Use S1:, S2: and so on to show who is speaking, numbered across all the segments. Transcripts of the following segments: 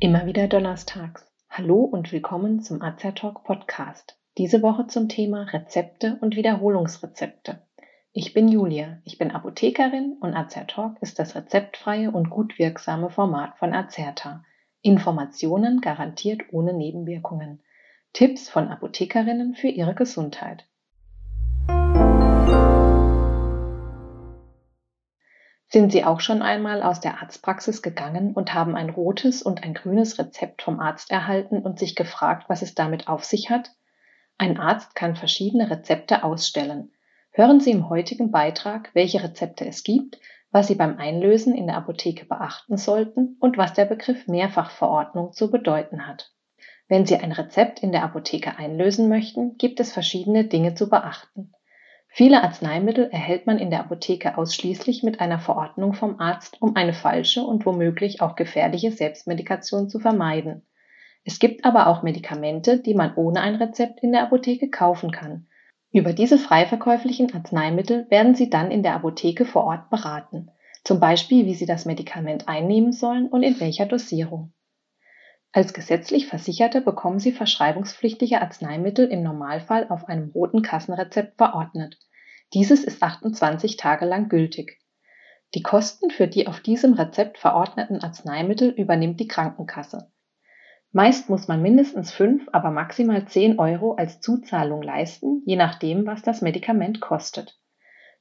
S1: Immer wieder donnerstags. Hallo und willkommen zum Azertalk Podcast. Diese Woche zum Thema Rezepte und Wiederholungsrezepte. Ich bin Julia, ich bin Apothekerin und Azertalk ist das rezeptfreie und gut wirksame Format von Azerta. Informationen garantiert ohne Nebenwirkungen. Tipps von Apothekerinnen für ihre Gesundheit. Sind Sie auch schon einmal aus der Arztpraxis gegangen und haben ein rotes und ein grünes Rezept vom Arzt erhalten und sich gefragt, was es damit auf sich hat? Ein Arzt kann verschiedene Rezepte ausstellen. Hören Sie im heutigen Beitrag, welche Rezepte es gibt, was Sie beim Einlösen in der Apotheke beachten sollten und was der Begriff Mehrfachverordnung zu bedeuten hat. Wenn Sie ein Rezept in der Apotheke einlösen möchten, gibt es verschiedene Dinge zu beachten. Viele Arzneimittel erhält man in der Apotheke ausschließlich mit einer Verordnung vom Arzt, um eine falsche und womöglich auch gefährliche Selbstmedikation zu vermeiden. Es gibt aber auch Medikamente, die man ohne ein Rezept in der Apotheke kaufen kann. Über diese frei verkäuflichen Arzneimittel werden Sie dann in der Apotheke vor Ort beraten, zum Beispiel wie Sie das Medikament einnehmen sollen und in welcher Dosierung. Als gesetzlich Versicherte bekommen Sie verschreibungspflichtige Arzneimittel im Normalfall auf einem roten Kassenrezept verordnet. Dieses ist 28 Tage lang gültig. Die Kosten für die auf diesem Rezept verordneten Arzneimittel übernimmt die Krankenkasse. Meist muss man mindestens 5, aber maximal 10 Euro als Zuzahlung leisten, je nachdem, was das Medikament kostet.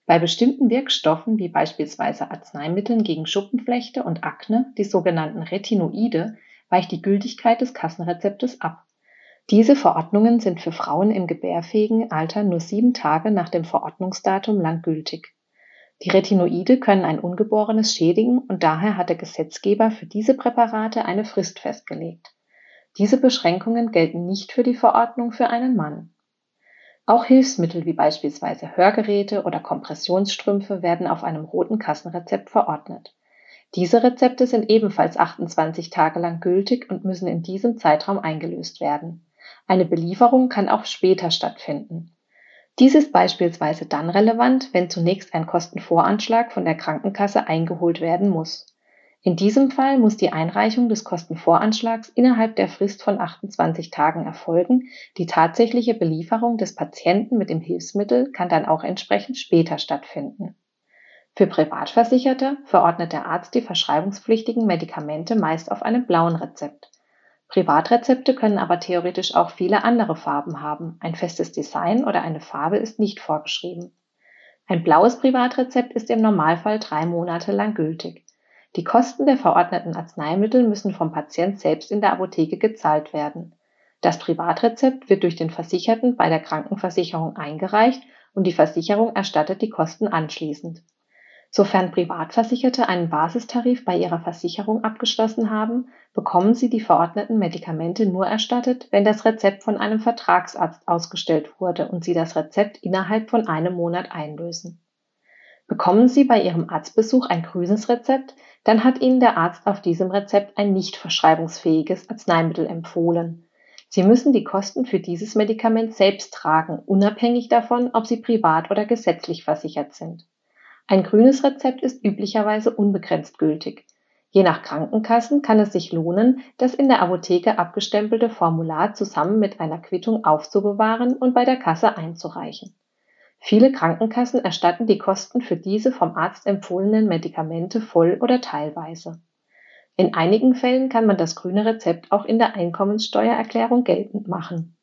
S1: Bei bestimmten Wirkstoffen, wie beispielsweise Arzneimitteln gegen Schuppenflechte und Akne, die sogenannten Retinoide, weicht die Gültigkeit des Kassenrezeptes ab. Diese Verordnungen sind für Frauen im gebärfähigen Alter nur sieben Tage nach dem Verordnungsdatum lang gültig. Die Retinoide können ein Ungeborenes schädigen und daher hat der Gesetzgeber für diese Präparate eine Frist festgelegt. Diese Beschränkungen gelten nicht für die Verordnung für einen Mann. Auch Hilfsmittel wie beispielsweise Hörgeräte oder Kompressionsstrümpfe werden auf einem roten Kassenrezept verordnet. Diese Rezepte sind ebenfalls 28 Tage lang gültig und müssen in diesem Zeitraum eingelöst werden. Eine Belieferung kann auch später stattfinden. Dies ist beispielsweise dann relevant, wenn zunächst ein Kostenvoranschlag von der Krankenkasse eingeholt werden muss. In diesem Fall muss die Einreichung des Kostenvoranschlags innerhalb der Frist von 28 Tagen erfolgen. Die tatsächliche Belieferung des Patienten mit dem Hilfsmittel kann dann auch entsprechend später stattfinden. Für Privatversicherte verordnet der Arzt die verschreibungspflichtigen Medikamente meist auf einem blauen Rezept. Privatrezepte können aber theoretisch auch viele andere Farben haben. Ein festes Design oder eine Farbe ist nicht vorgeschrieben. Ein blaues Privatrezept ist im Normalfall drei Monate lang gültig. Die Kosten der verordneten Arzneimittel müssen vom Patient selbst in der Apotheke gezahlt werden. Das Privatrezept wird durch den Versicherten bei der Krankenversicherung eingereicht und die Versicherung erstattet die Kosten anschließend. Sofern Privatversicherte einen Basistarif bei ihrer Versicherung abgeschlossen haben, bekommen sie die verordneten Medikamente nur erstattet, wenn das Rezept von einem Vertragsarzt ausgestellt wurde und sie das Rezept innerhalb von einem Monat einlösen. Bekommen Sie bei Ihrem Arztbesuch ein grünes Rezept, dann hat Ihnen der Arzt auf diesem Rezept ein nicht verschreibungsfähiges Arzneimittel empfohlen. Sie müssen die Kosten für dieses Medikament selbst tragen, unabhängig davon, ob Sie privat oder gesetzlich versichert sind. Ein grünes Rezept ist üblicherweise unbegrenzt gültig. Je nach Krankenkassen kann es sich lohnen, das in der Apotheke abgestempelte Formular zusammen mit einer Quittung aufzubewahren und bei der Kasse einzureichen. Viele Krankenkassen erstatten die Kosten für diese vom Arzt empfohlenen Medikamente voll oder teilweise. In einigen Fällen kann man das grüne Rezept auch in der Einkommenssteuererklärung geltend machen.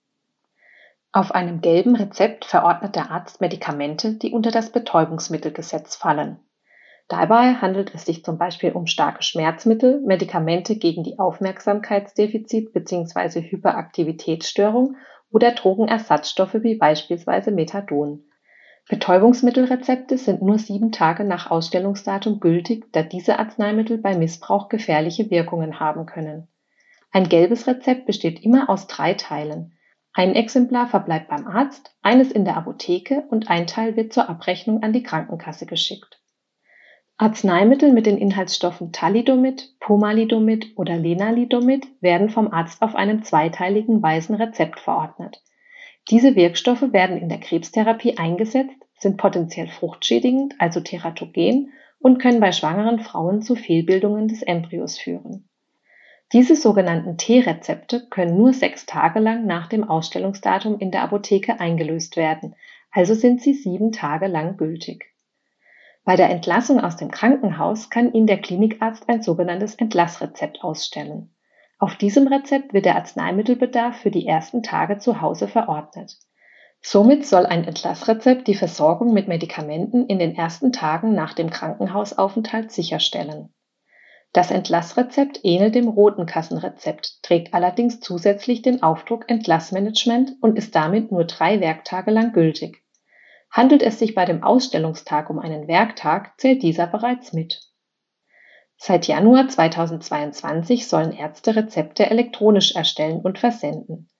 S1: Auf einem gelben Rezept verordnet der Arzt Medikamente, die unter das Betäubungsmittelgesetz fallen. Dabei handelt es sich zum Beispiel um starke Schmerzmittel, Medikamente gegen die Aufmerksamkeitsdefizit bzw. Hyperaktivitätsstörung oder Drogenersatzstoffe wie beispielsweise Methadon. Betäubungsmittelrezepte sind nur sieben Tage nach Ausstellungsdatum gültig, da diese Arzneimittel bei Missbrauch gefährliche Wirkungen haben können. Ein gelbes Rezept besteht immer aus drei Teilen. Ein Exemplar verbleibt beim Arzt, eines in der Apotheke und ein Teil wird zur Abrechnung an die Krankenkasse geschickt. Arzneimittel mit den Inhaltsstoffen Thalidomid, Pomalidomid oder Lenalidomid werden vom Arzt auf einem zweiteiligen weißen Rezept verordnet. Diese Wirkstoffe werden in der Krebstherapie eingesetzt, sind potenziell fruchtschädigend, also teratogen, und können bei schwangeren Frauen zu Fehlbildungen des Embryos führen. Diese sogenannten T-Rezepte können nur sechs Tage lang nach dem Ausstellungsdatum in der Apotheke eingelöst werden, also sind sie sieben Tage lang gültig. Bei der Entlassung aus dem Krankenhaus kann Ihnen der Klinikarzt ein sogenanntes Entlassrezept ausstellen. Auf diesem Rezept wird der Arzneimittelbedarf für die ersten Tage zu Hause verordnet. Somit soll ein Entlassrezept die Versorgung mit Medikamenten in den ersten Tagen nach dem Krankenhausaufenthalt sicherstellen. Das Entlassrezept ähnelt dem roten Kassenrezept, trägt allerdings zusätzlich den Aufdruck Entlassmanagement und ist damit nur drei Werktage lang gültig. Handelt es sich bei dem Ausstellungstag um einen Werktag, zählt dieser bereits mit. Seit Januar 2022 sollen Ärzte Rezepte elektronisch erstellen und versenden.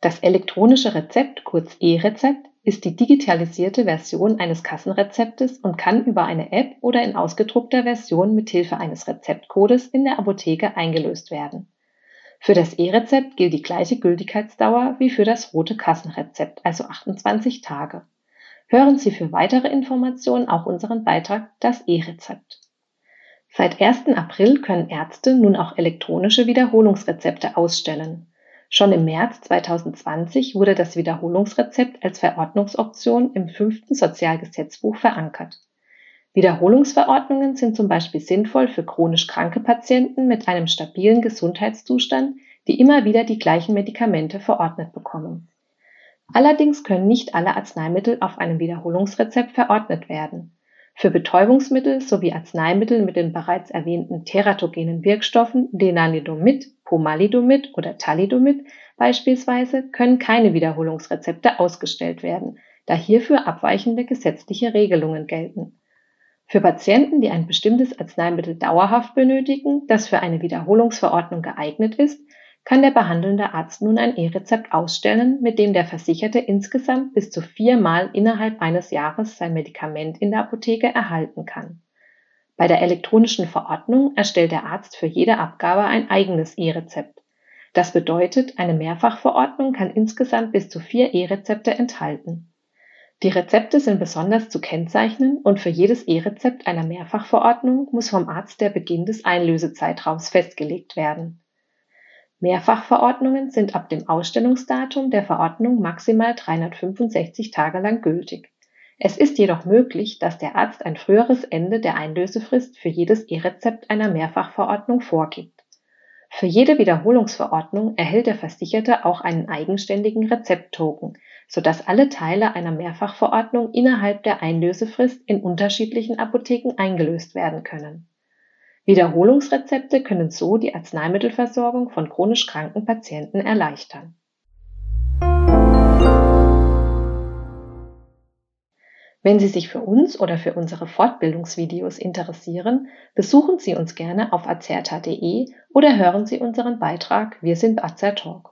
S1: Das elektronische Rezept, kurz E-Rezept, ist die digitalisierte Version eines Kassenrezeptes und kann über eine App oder in ausgedruckter Version mit Hilfe eines Rezeptcodes in der Apotheke eingelöst werden. Für das E-Rezept gilt die gleiche Gültigkeitsdauer wie für das rote Kassenrezept, also 28 Tage. Hören Sie für weitere Informationen auch unseren Beitrag Das E-Rezept. Seit 1. April können Ärzte nun auch elektronische Wiederholungsrezepte ausstellen. Schon im März 2020 wurde das Wiederholungsrezept als Verordnungsoption im fünften Sozialgesetzbuch verankert. Wiederholungsverordnungen sind zum Beispiel sinnvoll für chronisch kranke Patienten mit einem stabilen Gesundheitszustand, die immer wieder die gleichen Medikamente verordnet bekommen. Allerdings können nicht alle Arzneimittel auf einem Wiederholungsrezept verordnet werden. Für Betäubungsmittel sowie Arzneimittel mit den bereits erwähnten teratogenen Wirkstoffen Lenalidomid, Pomalidomid oder Thalidomid beispielsweise können keine Wiederholungsrezepte ausgestellt werden, da hierfür abweichende gesetzliche Regelungen gelten. Für Patienten, die ein bestimmtes Arzneimittel dauerhaft benötigen, das für eine Wiederholungsverordnung geeignet ist, kann der behandelnde Arzt nun ein E-Rezept ausstellen, mit dem der Versicherte insgesamt bis zu viermal innerhalb eines Jahres sein Medikament in der Apotheke erhalten kann. Bei der elektronischen Verordnung erstellt der Arzt für jede Abgabe ein eigenes E-Rezept. Das bedeutet, eine Mehrfachverordnung kann insgesamt bis zu vier E-Rezepte enthalten. Die Rezepte sind besonders zu kennzeichnen und für jedes E-Rezept einer Mehrfachverordnung muss vom Arzt der Beginn des Einlösezeitraums festgelegt werden. Mehrfachverordnungen sind ab dem Ausstellungsdatum der Verordnung maximal 365 Tage lang gültig. Es ist jedoch möglich, dass der Arzt ein früheres Ende der Einlösefrist für jedes E-Rezept einer Mehrfachverordnung vorgibt. Für jede Wiederholungsverordnung erhält der Versicherte auch einen eigenständigen Rezepttoken, sodass alle Teile einer Mehrfachverordnung innerhalb der Einlösefrist in unterschiedlichen Apotheken eingelöst werden können. Wiederholungsrezepte können so die Arzneimittelversorgung von chronisch kranken Patienten erleichtern. Wenn Sie sich für uns oder für unsere Fortbildungsvideos interessieren, besuchen Sie uns gerne auf azerta.de oder hören Sie unseren Beitrag Wir sind Azertalk.